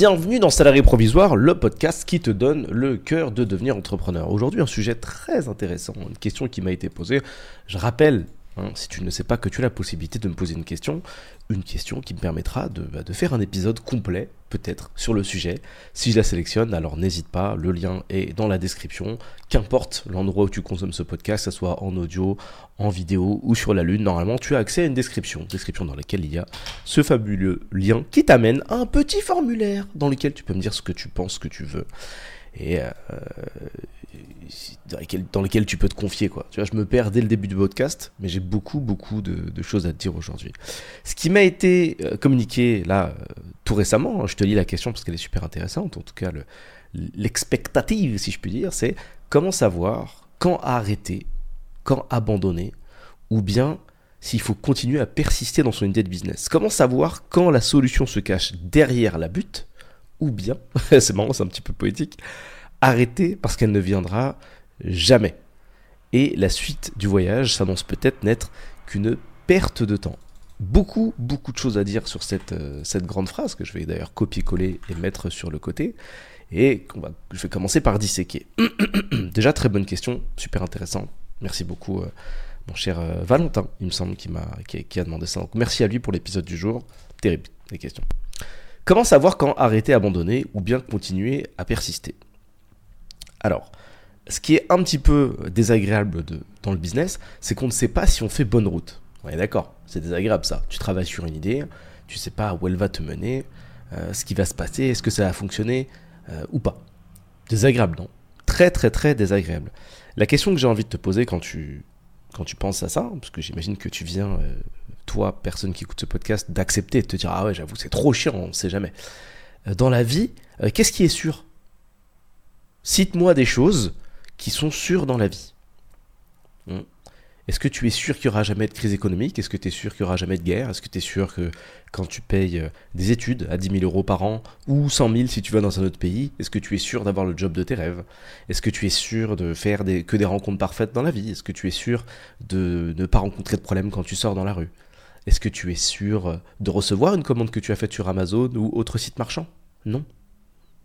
Bienvenue dans Salarié Provisoire, le podcast qui te donne le cœur de devenir entrepreneur. Aujourd'hui, un sujet très intéressant, une question qui m'a été posée. Je rappelle Hein, si tu ne sais pas que tu as la possibilité de me poser une question, une question qui me permettra de, bah, faire un épisode complet, peut-être, sur le sujet. Si je la sélectionne, alors n'hésite pas, le lien est dans la description. Qu'importe l'endroit où tu consommes ce podcast, que ce soit en audio, en vidéo ou sur la lune, normalement tu as accès à une description, description dans laquelle il y a ce fabuleux lien qui t'amène à un petit formulaire dans lequel tu peux me dire ce que tu penses que tu veux. Et euh, dans lesquels, tu peux te confier. Quoi. Tu vois, je me perds dès le début du podcast, mais j'ai beaucoup, beaucoup de, choses à te dire aujourd'hui. Ce qui m'a été euh, communiqué là euh, tout récemment, je te lis la question parce qu'elle est super intéressante, en tout cas l'expectative, si je puis dire, c'est comment savoir quand arrêter, quand abandonner, ou bien s'il faut continuer à persister dans son idée de business. Comment savoir quand la solution se cache derrière la butte, ou bien, c'est marrant, c'est un petit peu poétique, arrêter parce qu'elle ne viendra jamais. Et la suite du voyage s'annonce peut-être n'être qu'une perte de temps. Beaucoup, beaucoup de choses à dire sur cette, euh, cette grande phrase que je vais d'ailleurs copier-coller et mettre sur le côté. Et va, je vais commencer par disséquer. Déjà, très bonne question, super intéressant. Merci beaucoup, euh, mon cher euh, Valentin, il me semble, qui, qui, a demandé ça. Merci à lui pour l'épisode du jour. Terrible, les questions. Comment savoir quand arrêter, abandonner ou bien continuer à persister? Alors, ce qui est un petit peu désagréable dans le business, c'est qu'on ne sait pas si on fait bonne route. Ouais, d'accord, c'est désagréable ça. Tu travailles sur une idée, tu sais pas où elle va te mener, euh, ce qui va se passer, est-ce que ça va fonctionner euh, ou pas. Désagréable, non Très, très, très désagréable. La question que j'ai envie de te poser quand tu, quand tu penses à ça, parce que j'imagine que tu viens, euh, toi, personne qui écoute ce podcast, d'accepter et de te dire Ah ouais, j'avoue, c'est trop chiant, on ne sait jamais. dans la vie, qu'est-ce qui est sûr? Cite-moi des choses qui sont sûrs dans la vie. Est-ce que tu es sûr qu'il n'y aura jamais de crise économique? Est-ce que tu es sûr qu'il n'y aura jamais de guerre? Est-ce que tu es sûr que quand tu payes euh, des études à 10 000 euros par an ou 100 000 si tu vas dans un autre pays, est-ce que tu es sûr d'avoir le job de tes rêves? Est-ce que tu es sûr de faire que des rencontres parfaites dans la vie? Est-ce que tu es sûr de ne pas rencontrer de problème quand tu sors dans la rue? Est-ce que tu es sûr de recevoir une commande que tu as faite sur Amazon ou autre site marchand? Non.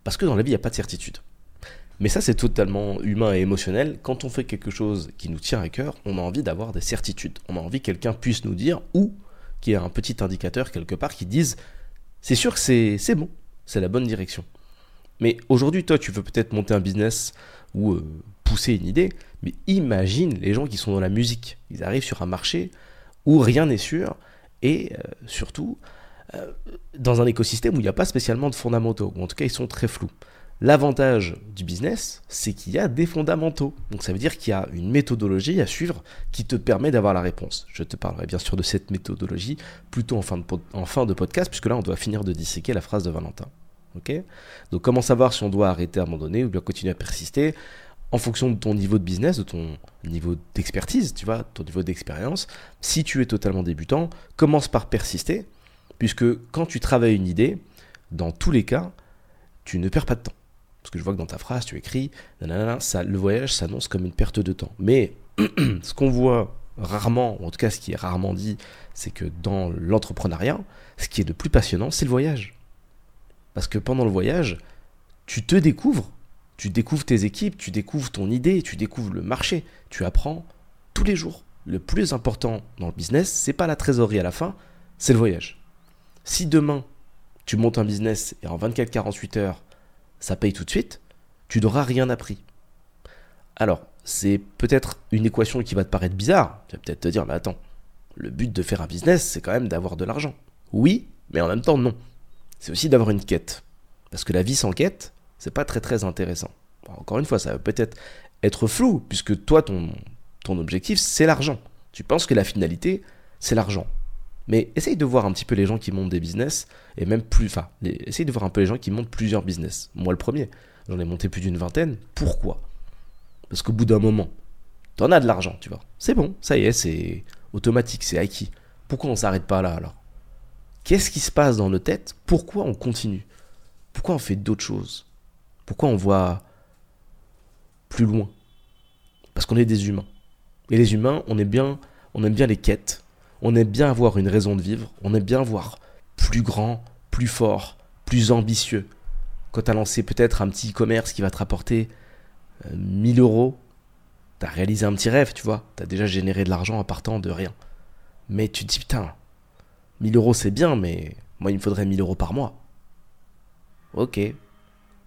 Parce que dans la vie, il n'y a pas de certitude. Mais ça, c'est totalement humain et émotionnel. Quand on fait quelque chose qui nous tient à cœur, on a envie d'avoir des certitudes. On a envie que quelqu'un puisse nous dire, ou qu'il y ait un petit indicateur quelque part qui dise, c'est sûr que c'est bon, c'est la bonne direction. Mais aujourd'hui, toi, tu veux peut-être monter un business ou euh, pousser une idée, mais imagine les gens qui sont dans la musique. Ils arrivent sur un marché où rien n'est sûr, et euh, surtout, euh, dans un écosystème où il n'y a pas spécialement de fondamentaux, ou en tout cas ils sont très flous. L'avantage du business, c'est qu'il y a des fondamentaux. Donc ça veut dire qu'il y a une méthodologie à suivre qui te permet d'avoir la réponse. Je te parlerai bien sûr de cette méthodologie plutôt en fin de, podcast, puisque là on doit finir de disséquer la phrase de Valentin. Donc comment savoir si on doit arrêter à un moment donné ou bien continuer à persister en fonction de ton niveau de business, de ton niveau d'expertise, tu vois, ton niveau d'expérience? Si tu es totalement débutant, commence par persister, puisque quand tu travailles une idée, dans tous les cas, tu ne perds pas de temps. Parce que je vois que dans ta phrase, tu écris, le voyage s'annonce comme une perte de temps. Mais ce qu'on voit rarement, ou en tout cas ce qui est rarement dit, c'est que dans l'entrepreneuriat, ce qui est de plus passionnant, c'est le voyage. Parce que pendant le voyage, tu te découvres, tu découvres tes équipes, tu découvres ton idée, tu découvres le marché, tu apprends tous les jours. Le plus important dans le business, c'est pas la trésorerie à la fin, c'est le voyage. Si demain, tu montes un business et en 24-48 heures, ça paye tout de suite, tu n'auras rien appris. Alors, c'est peut-être une équation qui va te paraître bizarre. Tu vas peut-être te dire, mais attends, le but de faire un business, c'est quand même d'avoir de l'argent. Oui, mais en même temps, non. C'est aussi d'avoir une quête. Parce que la vie sans quête, c'est pas très très intéressant. encore une fois, ça va peut-être être flou, puisque toi, ton, ton objectif, c'est l'argent. Tu penses que la finalité, c'est l'argent. Mais essaye de voir un petit peu les gens qui montent des business, et même plus, enfin, essaye de voir un peu les gens qui montent plusieurs business. Moi le premier, j'en ai monté plus d'une vingtaine. Pourquoi? Parce qu'au bout d'un moment, t'en as de l'argent, tu vois. C'est bon, ça y est, c'est automatique, c'est acquis. Pourquoi on s'arrête pas là alors? Qu'est-ce qui se passe dans nos têtes? Pourquoi on continue? Pourquoi on fait d'autres choses? Pourquoi on voit plus loin? Parce qu'on est des humains. Et les humains, on est bien, on aime bien les quêtes on aime bien avoir une raison de vivre, on aime bien voir plus grand, plus fort, plus ambitieux. quand tu as lancé peut-être un petit e-commerce qui va te rapporter 1000 euh, euros, tu as réalisé un petit rêve, tu vois. Tu as déjà généré de l'argent en partant de rien. Mais tu te dis, putain, 1000 euros c'est bien, mais moi il me faudrait 1000 euros par mois. Ok.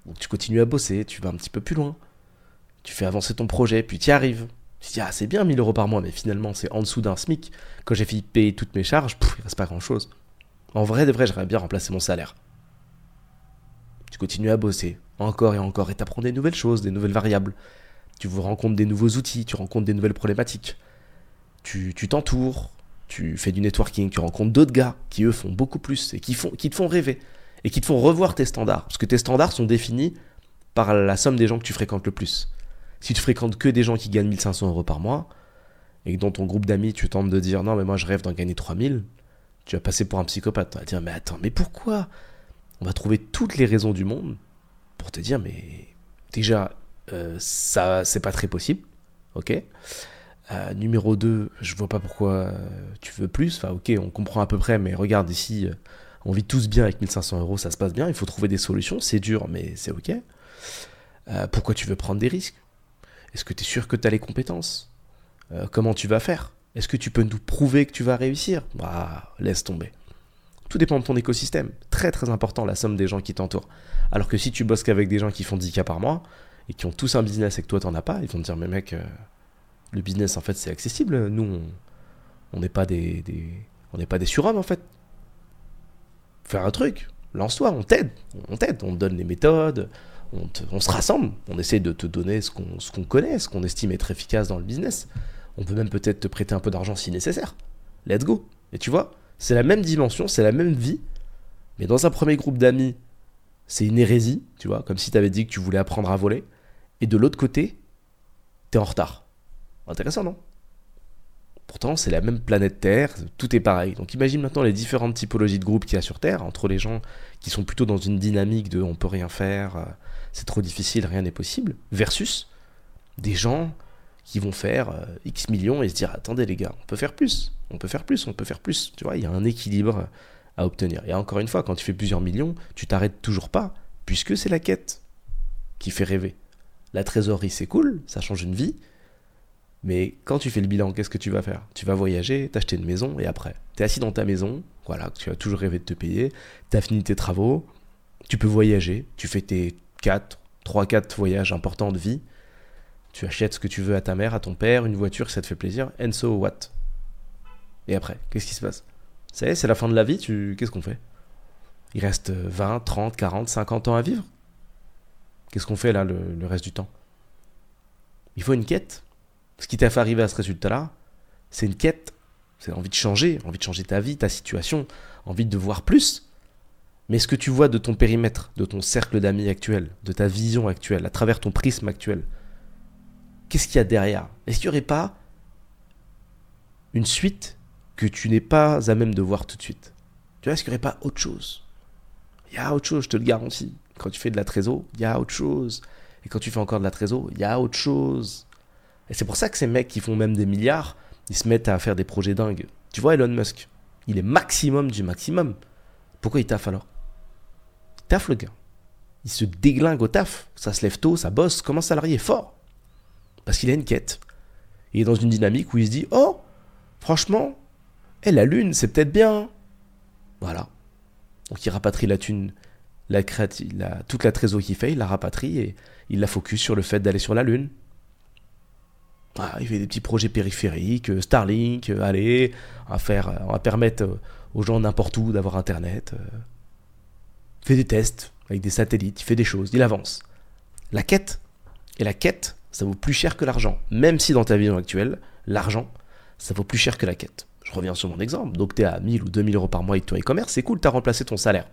Donc tu continues à bosser, tu vas un petit peu plus loin. Tu fais avancer ton projet, puis tu y arrives. Tu te dis, ah c'est bien 1000 euros par mois, mais finalement c'est en dessous d'un SMIC. Quand j'ai fini de payer toutes mes charges, pff, il reste pas grand chose. En vrai, de vrai, j'aurais bien remplacé mon salaire. Tu continues à bosser, encore et encore, et t'apprends des nouvelles choses, des nouvelles variables. Tu vous rencontres des nouveaux outils, tu rencontres des nouvelles problématiques. Tu t'entoures, tu fais du networking, tu rencontres d'autres gars qui eux font beaucoup plus et qui te font rêver et qui te font revoir tes standards. Parce que tes standards sont définis par la somme des gens que tu fréquentes le plus. Si tu fréquentes que des gens qui gagnent 1500 euros par mois et que dans ton groupe d'amis tu tentes de dire non mais moi je rêve d'en gagner 3000, tu vas passer pour un psychopathe. Tu vas dire mais attends mais pourquoi? On va trouver toutes les raisons du monde pour te dire mais déjà euh, ça c'est pas très possible, ok? Euh, numéro 2, je vois pas pourquoi euh, tu veux plus. Enfin, ok, on comprend à peu près, mais regarde ici, on vit tous bien avec 1500 euros, ça se passe bien. Il faut trouver des solutions. C'est dur, mais c'est ok. pourquoi tu veux prendre des risques? Est-ce que tu es sûr que tu as les compétences? Comment tu vas faire? Est-ce que tu peux nous prouver que tu vas réussir? Bah, laisse tomber. Tout dépend de ton écosystème. Très très important la somme des gens qui t'entourent. Alors que si tu bosses qu'avec des gens qui font 10 cas par mois et qui ont tous un business et que toi t'en as pas, ils vont te dire mais mec, le business, en fait, c'est accessible. Nous, on n'est pas des, on n'est pas des surhommes, en fait. Faire un truc, lance-toi, on t'aide, on t'aide, on te donne les méthodes, on, se rassemble, on essaie de te donner ce qu'on, connaît, ce qu'on estime être efficace dans le business. On peut même peut-être te prêter un peu d'argent si nécessaire. Let's go. Et tu vois, c'est la même dimension, c'est la même vie, mais dans un premier groupe d'amis, c'est une hérésie, tu vois, comme si tu avais dit que tu voulais apprendre à voler. Et de l'autre côté, t'es en retard. Intéressant, non? Pourtant, c'est la même planète Terre, tout est pareil. Donc imagine maintenant les différentes typologies de groupes qu'il y a sur Terre, entre les gens qui sont plutôt dans une dynamique de on peut rien faire, euh, c'est trop difficile, rien n'est possible, versus des gens qui vont faire euh, X millions et se dire attendez les gars, on peut faire plus, on peut faire plus, on peut faire plus. Tu vois, il y a un équilibre à obtenir. Et encore une fois, quand tu fais plusieurs millions, tu t'arrêtes toujours pas, puisque c'est la quête qui fait rêver. La trésorerie, c'est cool, ça change une vie, mais quand tu fais le bilan, qu'est-ce que tu vas faire? Tu vas voyager, t'acheter une maison et après, tu es assis dans ta maison, voilà, tu as toujours rêvé de te payer, tu as fini tes travaux, tu peux voyager, tu fais tes 4, 3, 4 voyages importants de vie, tu achètes ce que tu veux à ta mère, à ton père, une voiture, ça te fait plaisir, and so what? Et après, qu'est-ce qui se passe? Ça c'est la fin de la vie, tu... qu'est-ce qu'on fait? Il reste 20, 30, 40, 50 ans à vivre? Qu'est-ce qu'on fait là le reste du temps? Il faut une quête. Ce qui t'a fait arriver à ce résultat-là, c'est une quête, c'est envie de changer, envie de changer ta vie, ta situation, envie de voir plus. Mais ce que tu vois de ton périmètre, de ton cercle d'amis actuel, de ta vision actuelle, à travers ton prisme actuel, qu'est-ce qu'il y a derrière? Est-ce qu'il n'y aurait pas une suite que tu n'es pas à même de voir tout de suite? Tu vois, est-ce qu'il n'y aurait pas autre chose? Il y a autre chose, je te le garantis. Quand tu fais de la trésor, il y a autre chose. Et quand tu fais encore de la trésor, il y a autre chose. Et c'est pour ça que ces mecs qui font même des milliards, ils se mettent à faire des projets dingues. Tu vois Elon Musk, il est maximum du maximum. Pourquoi il taffe alors? Taffe le gars. Il se déglingue au taf. Ça se lève tôt, ça bosse comme un salarié fort. Parce qu'il a une quête. Il est dans une dynamique où il se dit Oh, franchement, eh, la lune, c'est peut-être bien. Voilà. Donc il rapatrie la thune, la, toute la trésor qu'il fait, il la rapatrie et il la focus sur le fait d'aller sur la lune. Il fait des petits projets périphériques, euh, Starlink, euh, allez, on va, faire, on va permettre euh, aux gens n'importe où d'avoir Internet. Fait des tests avec des satellites, il fait des choses, il avance. La quête, et la quête, ça vaut plus cher que l'argent. Même si dans ta vie actuelle, l'argent, ça vaut plus cher que la quête. Je reviens sur mon exemple. Donc tu es à 1000 ou 2000 euros par mois avec ton e-commerce, c'est cool, tu as remplacé ton salaire.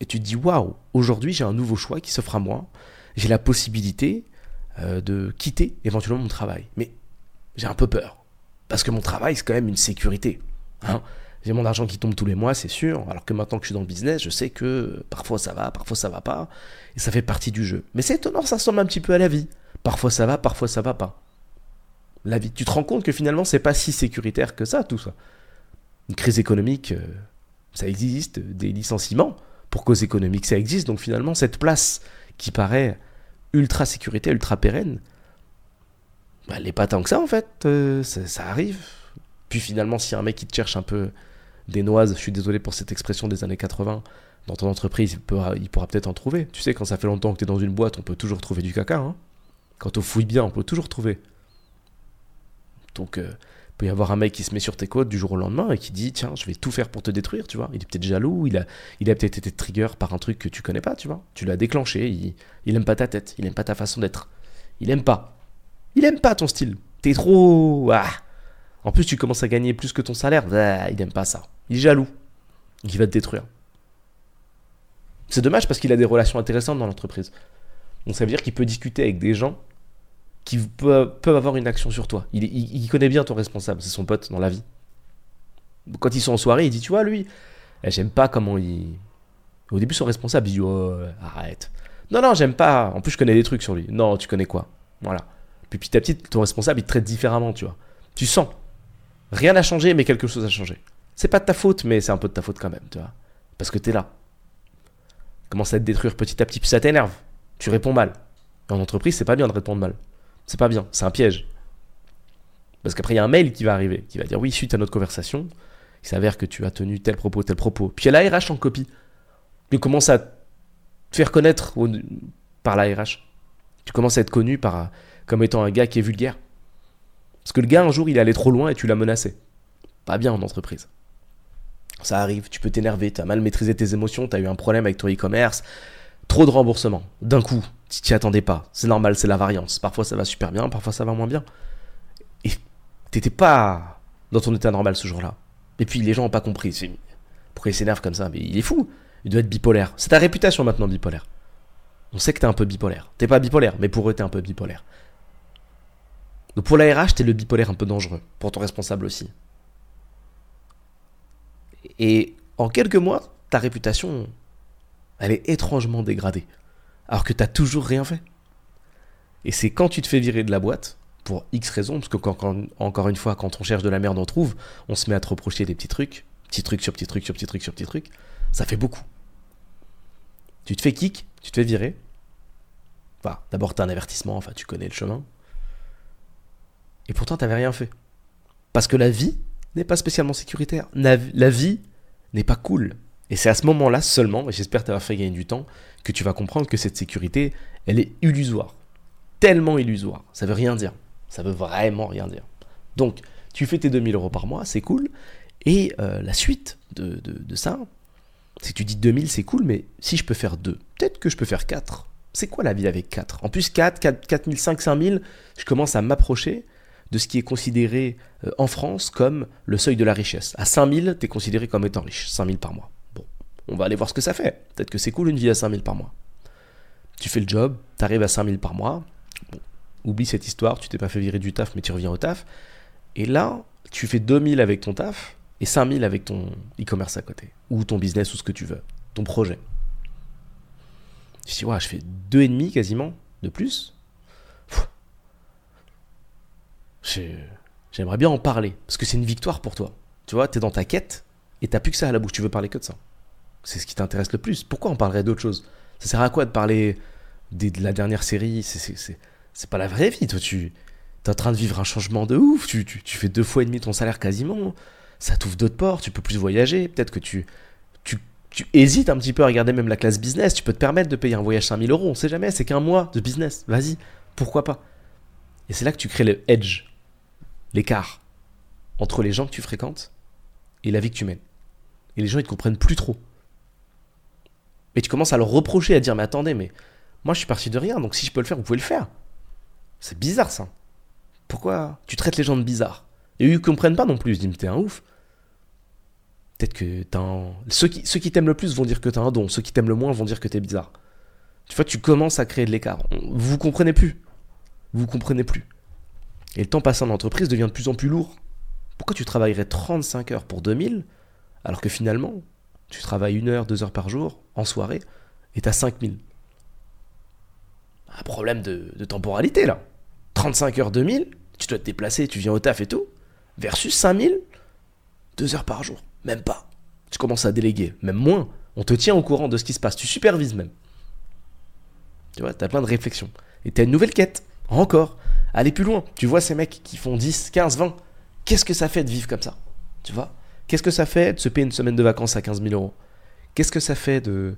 Et tu te dis, waouh, aujourd'hui j'ai un nouveau choix qui s'offre à moi. J'ai la possibilité euh, de quitter éventuellement mon travail. Mais j'ai un peu peur. Parce que mon travail, c'est quand même une sécurité. Hein. J'ai mon argent qui tombe tous les mois, c'est sûr. Alors que maintenant que je suis dans le business, je sais que parfois ça va, parfois ça va pas. Et ça fait partie du jeu. Mais c'est étonnant, ça ressemble un petit peu à la vie. Parfois ça va, parfois ça va pas. La vie. Tu te rends compte que finalement, c'est pas si sécuritaire que ça, tout ça. Une crise économique, euh, ça existe, des licenciements. pour cause économique, ça existe. Donc finalement, cette place qui paraît ultra sécurité, ultra pérenne, bah, elle n'est pas tant que ça en fait. Euh, ça, arrive. Puis finalement, si y a un mec qui te cherche un peu noises, je suis désolé pour cette expression des années 80, dans ton entreprise, il, pourra peut-être en trouver. Tu sais, quand ça fait longtemps que tu es dans une boîte, on peut toujours trouver du caca. Hein. Quand on fouille bien, on peut toujours trouver. Donc, euh, il peut y avoir un mec qui se met sur tes côtes du jour au lendemain et qui dit Tiens, je vais tout faire pour te détruire, tu vois. Il est peut-être jaloux, il a, peut-être été trigger par un truc que tu connais pas, tu vois. Tu l'as déclenché, il, il pas ta tête, il aime pas ta façon d'être. Il aime pas. Il aime pas ton style. T'es trop. Ah. En plus, tu commences à gagner plus que ton salaire. Ah, il aime pas ça. Il est jaloux. Il va te détruire. C'est dommage parce qu'il a des relations intéressantes dans l'entreprise. Donc ça veut dire qu'il peut discuter avec des gens qui peuvent, avoir une action sur toi. Il, connaît bien ton responsable, c'est son pote dans la vie. Quand ils sont en soirée, il dit, tu vois, lui, eh, j'aime pas comment il... Au début, son responsable, il dit, oh, arrête. Non, non, j'aime pas. En plus, je connais des trucs sur lui. Non, tu connais quoi? Voilà. Puis petit à petit, ton responsable, il te traite différemment, tu vois. Tu sens. Rien n'a changé, mais quelque chose a changé. C'est pas de ta faute, mais c'est un peu de ta faute quand même, tu vois. Parce que t'es là. Commence à te détruire petit à petit, puis ça t'énerve. Tu réponds mal. En entreprise, c'est pas bien de répondre mal. C'est pas bien, c'est un piège. Parce qu'après, il y a un mail qui va arriver, qui va dire oui, suite à notre conversation, il s'avère que tu as tenu tel propos, tel propos. Puis il y a la RH en copie. Tu commences à te faire connaître par la RH. Tu commences à être connu par, comme étant un gars qui est vulgaire. Parce que le gars, un jour, il est allé trop loin et tu l'as menacé. Pas bien en entreprise. Ça arrive, tu peux t'énerver, tu as mal maîtrisé tes émotions, tu as eu un problème avec ton e-commerce, trop de remboursement, d'un coup, tu t'y attendais pas. C'est normal, c'est la variance. Parfois ça va super bien, parfois ça va moins bien. Et t'étais pas dans ton état normal ce jour-là. Et puis les gens ont pas compris. Pourquoi il s'énerve comme ça? Mais il est fou. Il doit être bipolaire. C'est ta réputation maintenant bipolaire. On sait que t'es un peu bipolaire. T'es pas bipolaire, mais pour eux t'es un peu bipolaire. Donc pour la RH, t'es le bipolaire un peu dangereux. Pour ton responsable aussi. Et en quelques mois, ta réputation, elle est étrangement dégradée alors que t'as toujours rien fait. Et c'est quand tu te fais virer de la boîte, pour X raisons, parce que encore une fois, quand on cherche de la merde, on trouve, on se met à te reprocher des petits trucs, petits trucs sur petits trucs sur petits trucs sur petits trucs, ça fait beaucoup. Tu te fais kick, tu te fais virer. Enfin, d'abord t'as un avertissement, enfin tu connais le chemin. Et pourtant t'avais rien fait. Parce que la vie n'est pas spécialement sécuritaire. La, vie n'est pas cool. Et c'est à ce moment-là seulement, et j'espère t'avoir fait gagner du temps, que tu vas comprendre que cette sécurité, elle est illusoire. Tellement illusoire. Ça veut rien dire. Ça veut vraiment rien dire. Donc, tu fais tes 2000 euros par mois, c'est cool. Et euh, la suite de, ça, c'est que tu dis 2000, c'est cool, mais si je peux faire 2, peut-être que je peux faire 4. C'est quoi la vie avec 4 En plus, 4, 4 4005, 5000, je commence à m'approcher de ce qui est considéré euh, en France comme le seuil de la richesse. À 5000, tu es considéré comme étant riche, 5000 par mois. On va aller voir ce que ça fait. Peut-être que c'est cool une vie à 5000 par mois. Tu fais le job, tu arrives à 5000 par mois. oublie cette histoire, tu t'es pas fait virer du taf, mais tu reviens au taf. Et là, tu fais 2000 avec ton taf et 5000 avec ton e-commerce à côté. Ou ton business, ou ce que tu veux. Ton projet. Tu dis, ouais, je fais 2,5 quasiment de plus. J'aimerais bien en parler. Parce que c'est une victoire pour toi. Tu vois, tu es dans ta quête et t'as plus que ça à la bouche. Tu veux parler que de ça c'est ce qui t'intéresse le plus. Pourquoi on parlerait d'autre chose? Ça sert à quoi de parler de la dernière série? C'est pas la vraie vie. Toi, tu es en train de vivre un changement de ouf. Tu, fais deux fois et demi ton salaire quasiment. Ça t'ouvre d'autres portes. Tu peux plus voyager. Peut-être que tu, tu, hésites un petit peu à regarder même la classe business. Tu peux te permettre de payer un voyage 5000 euros. On sait jamais. C'est qu'un mois de business. Vas-y. Pourquoi pas? Et c'est là que tu crées le edge, l'écart entre les gens que tu fréquentes et la vie que tu mènes. Et les gens, ils te comprennent plus trop. Mais tu commences à le reprocher, à dire Mais attendez, mais moi je suis parti de rien, donc si je peux le faire, vous pouvez le faire. C'est bizarre ça. Pourquoi tu traites les gens de bizarres? Et eux, ils comprennent pas non plus. Ils disent T'es un ouf. Peut-être que t'as un. Ceux qui, ceux qui t'aiment le plus vont dire que t'as un don. Ceux qui t'aiment le moins vont dire que t'es bizarre. Tu vois, tu commences à créer de l'écart. Vous comprenez plus. Vous comprenez plus. Et le temps passé en entreprise devient de plus en plus lourd. Pourquoi tu travaillerais 35 heures pour 2000 alors que finalement, tu travailles une heure, deux heures par jour, en soirée, et t'as 5000. Un problème de, temporalité, là. 35 heures, 2000, tu dois te déplacer, tu viens au taf et tout, versus 5000, deux heures par jour. Même pas. Tu commences à déléguer, même moins. On te tient au courant de ce qui se passe. Tu supervises même. Tu vois, t'as plein de réflexions. Et t'as une nouvelle quête. Encore. Aller plus loin. Tu vois ces mecs qui font 10, 15, 20. Qu'est-ce que ça fait de vivre comme ça? Tu vois? Qu'est-ce que ça fait de se payer une semaine de vacances à 15 000 euros? Qu'est-ce que ça fait de,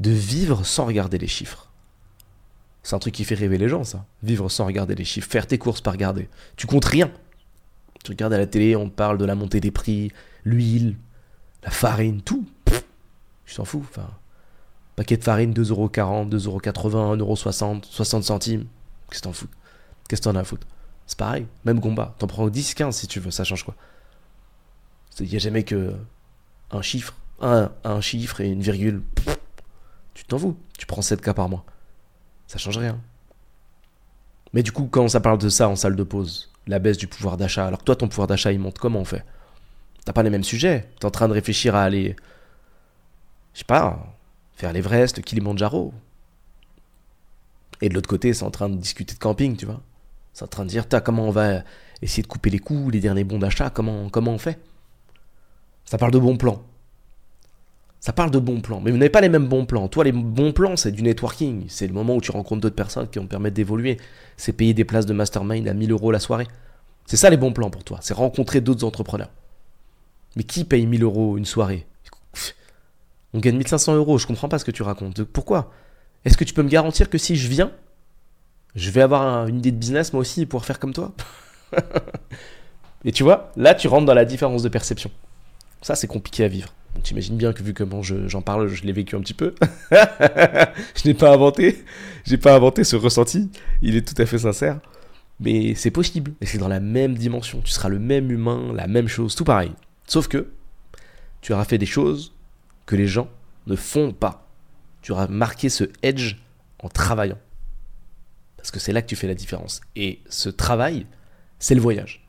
de vivre sans regarder les chiffres? C'est un truc qui fait rêver les gens, ça. Vivre sans regarder les chiffres. Faire tes courses par regarder. Tu comptes rien. Tu regardes à la télé, on parle de la montée des prix, l'huile, la farine, tout. je t'en fous. Enfin, paquet de farine, 2,40€, 2,80€, 1,60€, 60 centimes. Qu'est-ce que t'en fous? Qu'est-ce que t'en as à foutre? C'est pareil. Même combat. T'en prends 10, 15 si tu veux. Ça change quoi Il n'y a jamais que un chiffre. Un, un chiffre et une virgule. tu t'en fous. Tu prends 7 cas par mois. Ça change rien. Mais du coup, quand ça parle de ça en salle de pause, la baisse du pouvoir d'achat, alors que toi, ton pouvoir d'achat, il monte comment on fait? T'as pas les mêmes sujets. T'es en train de réfléchir à aller, je sais pas, faire l'Everest, le Kilimanjaro. Et de l'autre côté, c'est en train de discuter de camping, tu vois. C'est en train de dire, comment on va essayer de couper les coûts, les derniers bons d'achat, comment, on fait? Ça parle de bons plans. Ça parle de bons plans. Mais vous n'avez pas les mêmes bons plans. Toi, les bons plans, c'est du networking. C'est le moment où tu rencontres d'autres personnes qui vont te permettre d'évoluer. C'est payer des places de mastermind à 1000 euros la soirée. C'est ça les bons plans pour toi. C'est rencontrer d'autres entrepreneurs. Mais qui paye 1000 euros une soirée? On gagne 1500 euros. Je comprends pas ce que tu racontes. Pourquoi? Est-ce que tu peux me garantir que si je viens, je vais avoir une idée de business moi aussi pour faire comme toi Et tu vois, là, tu rentres dans la différence de perception. Ça, c'est compliqué à vivre. T'imagines bien que vu comment j'en parle, je l'ai vécu un petit peu. je n'ai pas inventé, j'ai pas inventé ce ressenti. Il est tout à fait sincère, mais c'est possible. Et c'est dans la même dimension. Tu seras le même humain, la même chose, tout pareil. Sauf que tu auras fait des choses que les gens ne font pas. Tu auras marqué ce edge en travaillant. Parce que c'est là que tu fais la différence. Et ce travail, c'est le voyage.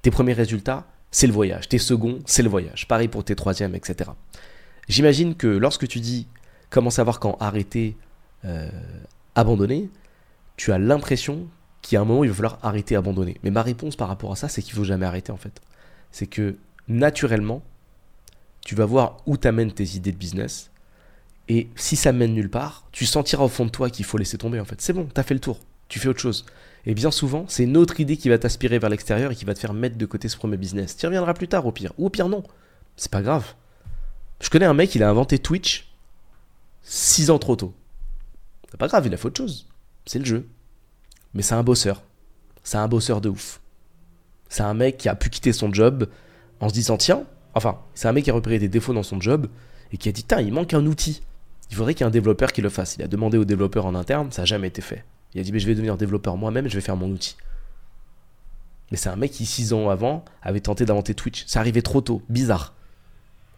Tes premiers résultats, c'est le voyage. Tes seconds, c'est le voyage. Pareil pour tes troisièmes, etc. J'imagine que lorsque tu dis comment savoir quand arrêter, euh, abandonner, tu as l'impression qu'il y a un moment où il va falloir arrêter, abandonner. Mais ma réponse par rapport à ça, c'est qu'il faut jamais arrêter en fait. C'est que naturellement, tu vas voir où t'amènent tes idées de business. Et si ça mène nulle part, tu sentiras au fond de toi qu'il faut laisser tomber en fait. C'est bon, t'as fait le tour. Tu fais autre chose. Et bien souvent, c'est une autre idée qui va t'aspirer vers l'extérieur et qui va te faire mettre de côté ce premier business. Tu reviendras plus tard au pire. Ou au pire non. C'est pas grave. Je connais un mec, il a inventé Twitch 6 ans trop tôt. C'est pas grave, il a fait autre chose. C'est le jeu. Mais c'est un bosseur. C'est un bosseur de ouf. C'est un mec qui a pu quitter son job en se disant tiens, enfin, c'est un mec qui a repéré des défauts dans son job et qui a dit tiens, il manque un outil. Il faudrait qu'il y ait un développeur qui le fasse. Il a demandé au développeur en interne, ça n'a jamais été fait. Il a dit, mais je vais devenir développeur moi-même, je vais faire mon outil. Mais c'est un mec qui, six ans avant, avait tenté d'inventer Twitch. Ça arrivait trop tôt, bizarre.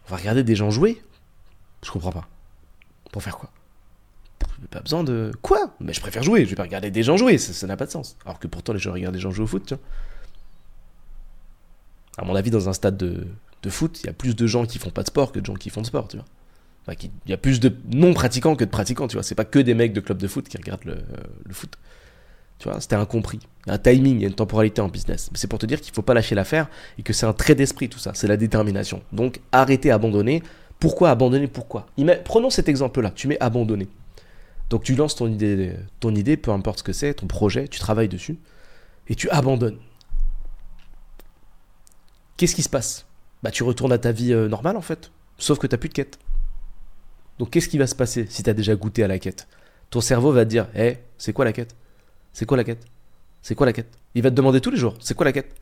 On va regarder des gens jouer Je comprends pas. Pour faire quoi? Pas besoin de. Quoi? Mais je préfère jouer, je vais pas regarder des gens jouer, ça n'a pas de sens. Alors que pourtant, les gens regardent des gens jouer au foot, tu vois. À mon avis, dans un stade de, de foot, il y a plus de gens qui font pas de sport que de gens qui font de sport, tu vois il y a plus de non-pratiquants que de pratiquants, tu vois. C'est pas que des mecs de club de foot qui regardent le, le foot. Tu vois, c'était incompris. Il y a un timing, il y a une temporalité en business. Mais c'est pour te dire qu'il faut pas lâcher l'affaire et que c'est un trait d'esprit tout ça, c'est la détermination. Donc arrêtez, abandonner. Pourquoi abandonner? Pourquoi? Prenons cet exemple-là, tu mets abandonner. Donc tu lances ton idée, ton idée, peu importe ce que c'est, ton projet, tu travailles dessus, et tu abandonnes. Qu'est-ce qui se passe? Bah tu retournes à ta vie euh, normale en fait, sauf que tu n'as plus de quête. Donc qu'est-ce qui va se passer si tu as déjà goûté à la quête? Ton cerveau va te dire Hé, eh, c'est quoi la quête? C'est quoi la quête? C'est quoi la quête? Il va te demander tous les jours C'est quoi la quête?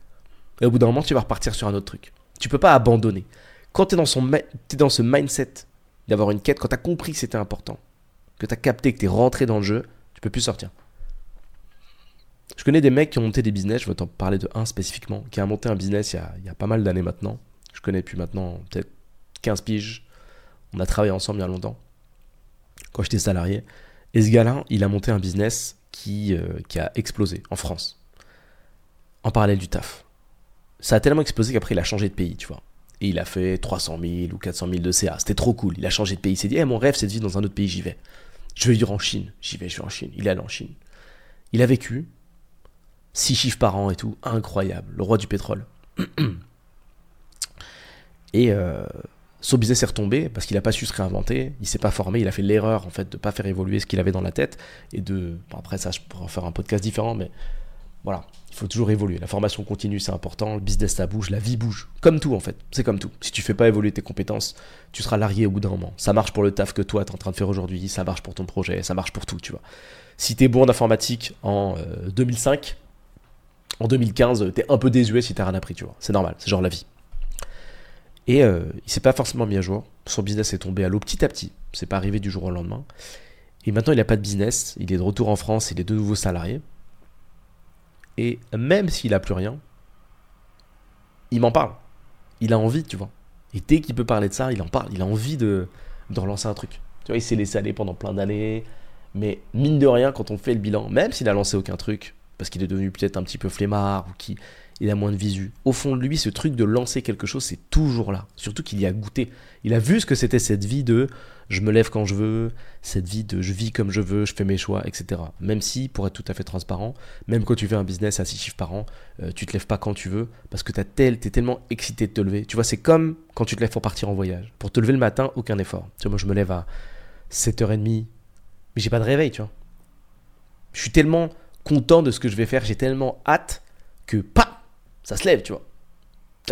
Et au bout d'un moment, tu vas repartir sur un autre truc. Tu peux pas abandonner. Quand tu es, es, dans ce mindset d'avoir une quête, quand tu as compris que c'était important, que tu as capté, que tu es rentré dans le jeu, tu peux plus sortir. Je connais des mecs qui ont monté des business, je vais t'en parler de un spécifiquement, qui a monté un business a, il y a pas mal d'années maintenant. Je connais depuis maintenant peut-être 15 piges on a travaillé ensemble il y a longtemps, quand j'étais salarié. Et ce gars-là, il a monté un business qui, euh, qui a explosé en France, en parallèle du taf. Ça a tellement explosé qu'après, il a changé de pays, tu vois. Et il a fait 300 000 ou 400 000 de CA. C'était trop cool. Il a changé de pays. Il s'est dit, hey, mon rêve, c'est de vivre dans un autre pays, j'y vais. Je vais vivre en Chine. J'y vais, je vais en Chine. Il est allé en Chine. Il a vécu. Six chiffres par an et tout. Incroyable. Le roi du pétrole. et euh, son business est retombé parce qu'il n'a pas su se réinventer, il s'est pas formé, il a fait l'erreur en fait de pas faire évoluer ce qu'il avait dans la tête et de après ça je pourrais en faire un podcast différent mais voilà, il faut toujours évoluer. La formation continue, c'est important. Le business, ça bouge. La vie bouge. Comme tout, en fait. C'est comme tout. Si tu fais pas évoluer tes compétences, tu seras largué au bout d'un moment. Ça marche pour le taf que toi, tu es en train de faire aujourd'hui. Ça marche pour ton projet. Ça marche pour tout, tu vois. Si tu es bon en informatique en 2005, euh, en 2015, tu es un peu désuet si tu rien appris, tu vois. C'est normal. C'est genre la vie. Et euh, il s'est pas forcément mis à jour. Son business est tombé à l'eau petit à petit. C'est pas arrivé du jour au lendemain. Et maintenant, il n'a pas de business. Il est de retour en France. Il est de nouveaux salariés. Et même s'il a plus rien, il m'en parle. Il a envie, tu vois. Et dès qu'il peut parler de ça, il en parle. Il a envie de, de relancer un truc. Tu vois, il s'est laissé aller pendant plein d'années. Mais mine de rien, quand on fait le bilan, même s'il a lancé aucun truc, parce qu'il est devenu peut-être un petit peu flemmard ou qu'il il a moins de visu. Au fond de lui, ce truc de lancer quelque chose, c'est toujours là. Surtout qu'il y a goûté. Il a vu ce que c'était cette vie de je me lève quand je veux, cette vie de je vis comme je veux, je fais mes choix, etc. Même si, pour être tout à fait transparent, même quand tu fais un business à 6 chiffres par an, euh, tu te lèves pas quand tu veux parce que tu tel, es tellement excité de te lever. Tu vois, c'est comme quand tu te lèves pour partir en voyage. Pour te lever le matin, aucun effort. Moi je me lève à 7h30, mais j'ai pas de réveil, tu vois. Je suis tellement content de ce que je vais faire, j'ai tellement hâte que, pas ça se lève, tu vois.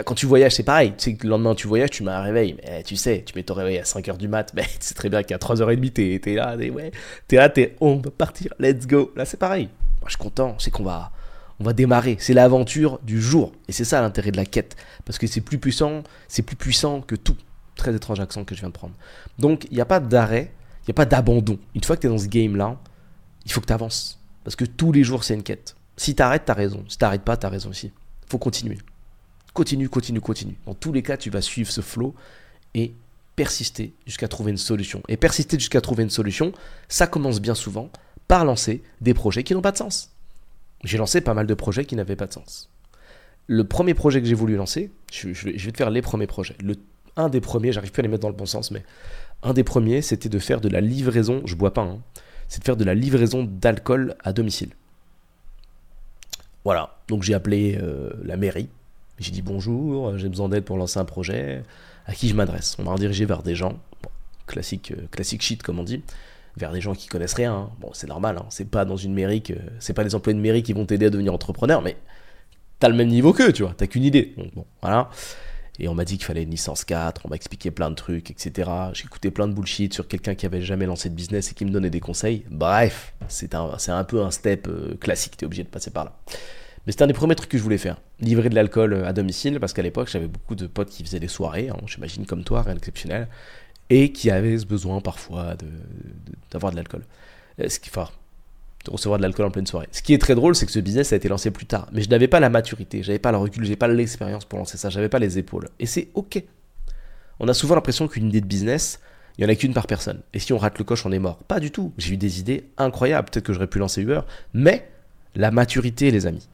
Quand tu voyages, c'est pareil. Tu sais que le lendemain, tu voyages, tu mets un réveil. Mais tu sais, tu mets ton réveil à 5h du mat. Mais tu sais très bien qu'à 3h30, t'es es là. T'es ouais, es là, t'es on peut partir, let's go. Là, c'est pareil. Moi, je suis content. C'est qu'on va, on va démarrer. C'est l'aventure du jour. Et c'est ça l'intérêt de la quête. Parce que c'est plus puissant, c'est plus puissant que tout. Très étrange accent que je viens de prendre. Donc, il n'y a pas d'arrêt, il n'y a pas d'abandon. Une fois que tu es dans ce game-là, il faut que tu avances. Parce que tous les jours, c'est une quête. Si t'arrêtes, t'as raison. Si t'arrêtes pas, t'as raison aussi faut continuer. Continue, continue, continue. Dans tous les cas, tu vas suivre ce flow et persister jusqu'à trouver une solution. Et persister jusqu'à trouver une solution, ça commence bien souvent par lancer des projets qui n'ont pas de sens. J'ai lancé pas mal de projets qui n'avaient pas de sens. Le premier projet que j'ai voulu lancer, je, vais te faire les premiers projets. Un des premiers, j'arrive plus à les mettre dans le bon sens, mais un des premiers, c'était de faire de la livraison, je bois pas, hein, c'est de faire de la livraison d'alcool à domicile. Voilà, donc j'ai appelé euh, la mairie. J'ai dit bonjour, j'ai besoin d'aide pour lancer un projet. À qui je m'adresse? On m'a redirigé vers des gens, classique, euh, classique shit comme on dit, vers des gens qui connaissent rien. Hein. Bon, c'est normal, hein. c'est pas dans une mairie que. C'est pas les employés de mairie qui vont t'aider à devenir entrepreneur, mais t'as le même niveau qu'eux, tu vois, t'as qu'une idée. Donc bon, voilà. Et on m'a dit qu'il fallait une licence 4, on m'a expliqué plein de trucs, etc. J'ai écouté plein de bullshit sur quelqu'un qui avait jamais lancé de business et qui me donnait des conseils. Bref, c'est un, un peu un step euh, classique, t'es obligé de passer par là. Mais c'était un des premiers trucs que je voulais faire. Livrer de l'alcool euh, à domicile, parce qu'à l'époque, j'avais beaucoup de potes qui faisaient des soirées, hein, j'imagine comme toi, rien d'exceptionnel, et qui avaient ce besoin parfois d'avoir de, de l'alcool. Euh, ce qui, enfin, de recevoir de l'alcool en pleine soirée. Ce qui est très drôle, c'est que ce business a été lancé plus tard. Mais je n'avais pas la maturité, j'avais pas le recul, j'avais pas l'expérience pour lancer ça, j'avais pas les épaules. Et c'est ok. On a souvent l'impression qu'une idée de business, il n'y en a qu'une par personne. Et si on rate le coche, on est mort. Pas du tout. J'ai eu des idées incroyables. Peut-être que j'aurais pu lancer Uber. Mais la maturité, les amis.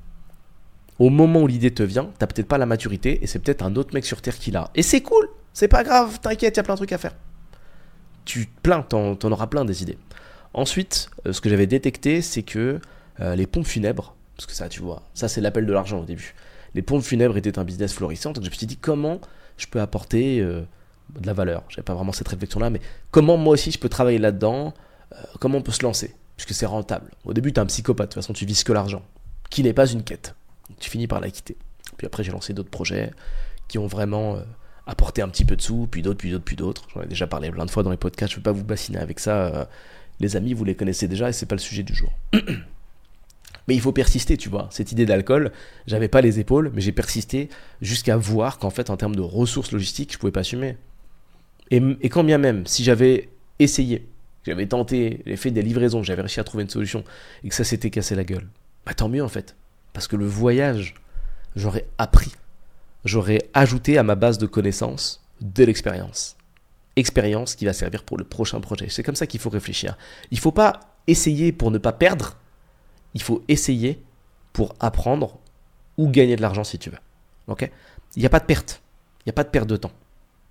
Au moment où l'idée te vient, t'as peut-être pas la maturité et c'est peut-être un autre mec sur Terre qui l'a. Et c'est cool. C'est pas grave. T'inquiète, il y a plein de trucs à faire. Tu plein, t'en auras plein des idées. Ensuite, euh, ce que j'avais détecté, c'est que euh, les pompes funèbres, parce que ça, tu vois, ça c'est l'appel de l'argent au début. Les pompes funèbres étaient un business florissant, donc je me suis dit comment je peux apporter euh, de la valeur? J'avais pas vraiment cette réflexion-là, mais comment moi aussi je peux travailler là-dedans, comment on peut se lancer, puisque c'est rentable. Au début, tu es un psychopathe, de toute façon, tu vises que l'argent, qui n'est pas une quête. Tu finis par la quitter. Puis après, j'ai lancé d'autres projets qui ont vraiment apporté un petit peu de sous, puis d'autres, puis d'autres, puis d'autres. J'en ai déjà parlé plein de fois dans les podcasts, je ne vais pas vous bassiner avec ça les amis, vous les connaissez déjà et c'est pas le sujet du jour. mais il faut persister, tu vois. Cette idée d'alcool, j'avais pas les épaules, mais j'ai persisté jusqu'à voir qu'en fait, en termes de ressources logistiques, je pouvais pas assumer. Et, et quand bien même, si j'avais essayé, j'avais tenté, j'ai fait des livraisons, j'avais réussi à trouver une solution et que ça s'était cassé la gueule, bah tant mieux en fait. Parce que le voyage, j'aurais appris, j'aurais ajouté à ma base de connaissances de l'expérience expérience qui va servir pour le prochain projet. C'est comme ça qu'il faut réfléchir. Il ne faut pas essayer pour ne pas perdre, il faut essayer pour apprendre ou gagner de l'argent si tu veux. Il n'y a pas de perte. Il n'y a pas de perte de temps.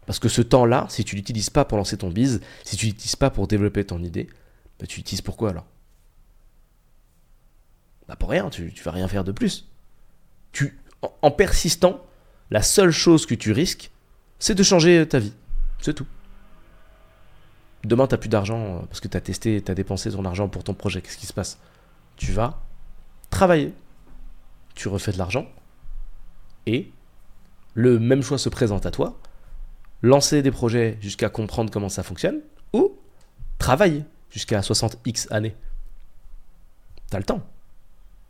Parce que ce temps-là, si tu l'utilises pas pour lancer ton bise, si tu l'utilises pas pour développer ton idée, bah, tu l'utilises pourquoi alors? Bah pour rien, tu, vas rien faire de plus. Tu, en persistant, la seule chose que tu risques, c'est de changer ta vie. C'est tout. Demain, tu n'as plus d'argent euh, parce que tu as testé, tu as dépensé ton argent pour ton projet. Qu'est-ce qui se passe? Tu vas travailler. Tu refais de l'argent. Et le même choix se présente à toi. Lancer des projets jusqu'à comprendre comment ça fonctionne. Ou travailler jusqu'à 60x années. T'as le temps.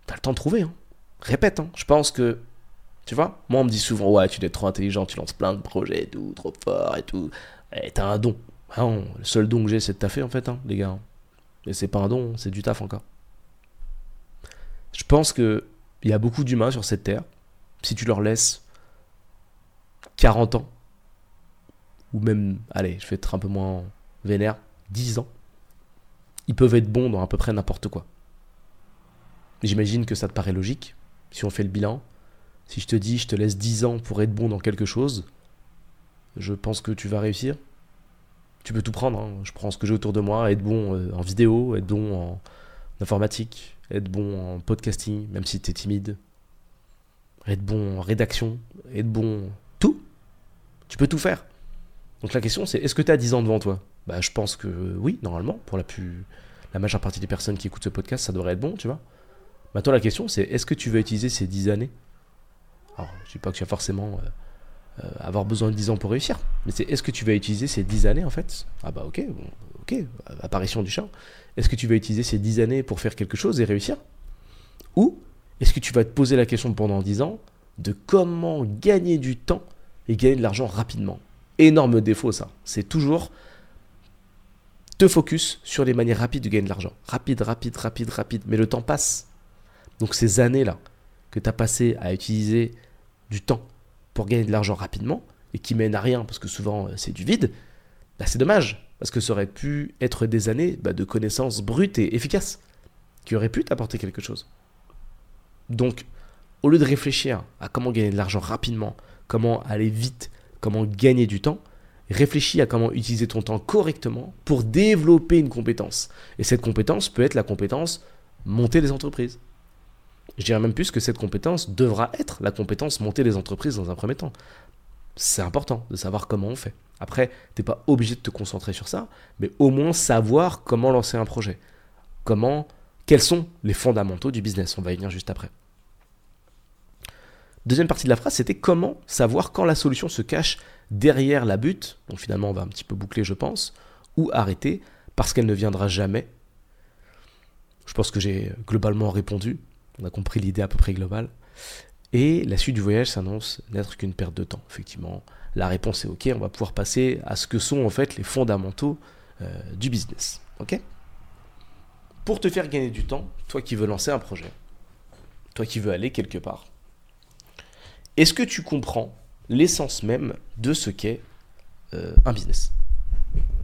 T'as le temps de trouver. Hein. Répète. Hein. Je pense que tu vois Moi, on me dit souvent, ouais, tu es trop intelligent, tu lances plein de projets et tout, trop fort et tout. Et t'as un don. Ah le seul don que j'ai, c'est de taffer, en fait, hein, les gars. Mais c'est pas un don, c'est du taf encore. Je pense que il y a beaucoup d'humains sur cette terre. Si tu leur laisses 40 ans, ou même, allez, je vais être un peu moins vénère, 10 ans, ils peuvent être bons dans à peu près n'importe quoi. J'imagine que ça te paraît logique, si on fait le bilan. Si je te dis, je te laisse 10 ans pour être bon dans quelque chose, je pense que tu vas réussir. Tu peux tout prendre. Hein. Je prends ce que j'ai autour de moi, être bon euh, en vidéo, être bon en informatique, être bon en podcasting, même si tu es timide, être bon en rédaction, être bon tout. Tu peux tout faire. Donc la question c'est est-ce que tu as 10 ans devant toi? Bah je pense que oui, normalement, pour la plus la majeure partie des personnes qui écoutent ce podcast, ça devrait être bon, tu vois. Maintenant la question c'est est-ce que tu vas utiliser ces 10 années? Alors, je ne dis pas que tu vas forcément euh, euh, avoir besoin de 10 ans pour réussir, mais c'est est-ce que tu vas utiliser ces 10 années en fait? Ah bah ok, ok, apparition du chat. Est-ce que tu vas utiliser ces 10 années pour faire quelque chose et réussir? Ou est-ce que tu vas te poser la question pendant 10 ans de comment gagner du temps et gagner de l'argent rapidement? Énorme défaut ça. C'est toujours te focus sur les manières rapides de gagner de l'argent. Rapide, rapide, rapide, rapide. Mais le temps passe. Donc ces années-là que tu as passé à utiliser du temps pour gagner de l'argent rapidement et qui mène à rien parce que souvent euh, c'est du vide, bah, c'est dommage parce que ça aurait pu être des années bah, de connaissances brutes et efficaces qui auraient pu t'apporter quelque chose. Donc, au lieu de réfléchir à comment gagner de l'argent rapidement, comment aller vite, comment gagner du temps, réfléchis à comment utiliser ton temps correctement pour développer une compétence. Et cette compétence peut être la compétence monter des entreprises. Je dirais même plus que cette compétence devra être la compétence monter les entreprises dans un premier temps. C'est important de savoir comment on fait. Après, tu n'es pas obligé de te concentrer sur ça, mais au moins savoir comment lancer un projet. Comment, quels sont les fondamentaux du business? On va y venir juste après. Deuxième partie de la phrase, c'était comment savoir quand la solution se cache derrière la butte. Donc finalement, on va un petit peu boucler, je pense, ou arrêter parce qu'elle ne viendra jamais. Je pense que j'ai globalement répondu. On a compris l'idée à peu près globale. Et la suite du voyage s'annonce n'être qu'une perte de temps. Effectivement, la réponse est OK. On va pouvoir passer à ce que sont en fait les fondamentaux euh, du business. OK? Pour te faire gagner du temps, toi qui veux lancer un projet, toi qui veux aller quelque part, est-ce que tu comprends l'essence même de ce qu'est euh, un business?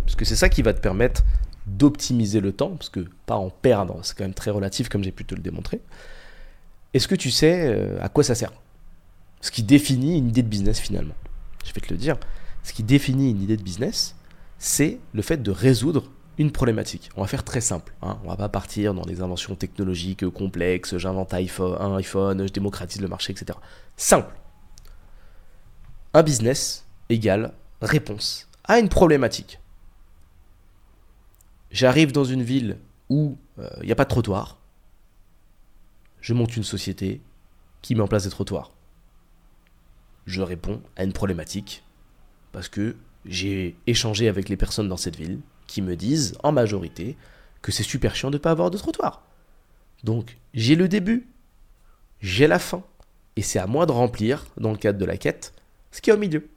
Parce que c'est ça qui va te permettre d'optimiser le temps, parce que pas en perdre, c'est quand même très relatif comme j'ai pu te le démontrer, est-ce que tu sais euh, à quoi ça sert? Ce qui définit une idée de business finalement. Je vais te le dire. Ce qui définit une idée de business, c'est le fait de résoudre une problématique. On va faire très simple. Hein. On va pas partir dans des inventions technologiques complexes, j'invente un iPhone, je démocratise le marché, etc. Simple. Un business égale réponse à une problématique. J'arrive dans une ville où il euh, n'y a pas de trottoir je monte une société qui met en place des trottoirs. Je réponds à une problématique parce que j'ai échangé avec les personnes dans cette ville qui me disent en majorité que c'est super chiant de ne pas avoir de trottoir. Donc j'ai le début, j'ai la fin, et c'est à moi de remplir, dans le cadre de la quête, ce qui est au milieu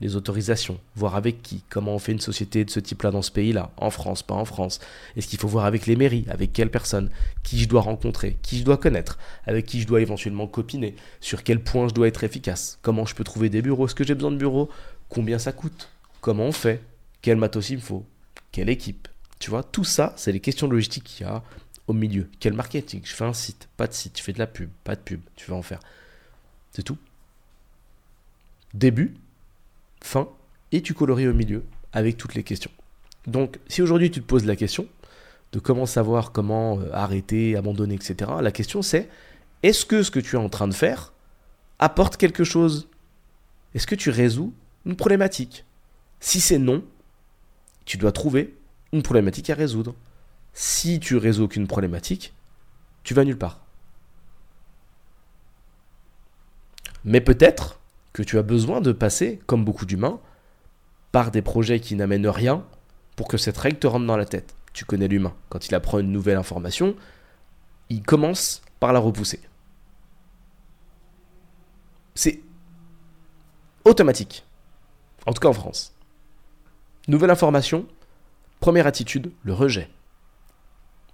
les autorisations, voir avec qui, comment on fait une société de ce type-là dans ce pays-là, en France, pas en France. Est-ce qu'il faut voir avec les mairies, avec quelle personne, qui je dois rencontrer, qui je dois connaître, avec qui je dois éventuellement copiner, sur quel point je dois être efficace, comment je peux trouver des bureaux, est-ce que j'ai besoin de bureaux, combien ça coûte, comment on fait, quel matos il me faut, quelle équipe. Tu vois, tout ça, c'est les questions logistiques qu'il y a au milieu. Quel marketing Je fais un site, pas de site, je fais de la pub, pas de pub, tu vas en faire. C'est tout. Début, fin, et tu colories au milieu avec toutes les questions. Donc si aujourd'hui tu te poses la question de comment savoir comment euh, arrêter, abandonner, etc., la question c'est est-ce que ce que tu es en train de faire apporte quelque chose? Est-ce que tu résous une problématique? Si c'est non, tu dois trouver une problématique à résoudre. Si tu résous aucune problématique, tu vas nulle part. Mais peut-être que tu as besoin de passer, comme beaucoup d'humains, par des projets qui n'amènent rien pour que cette règle te rentre dans la tête. Tu connais l'humain. Quand il apprend une nouvelle information, il commence par la repousser. C'est automatique. En tout cas en France. Nouvelle information, première attitude, le rejet.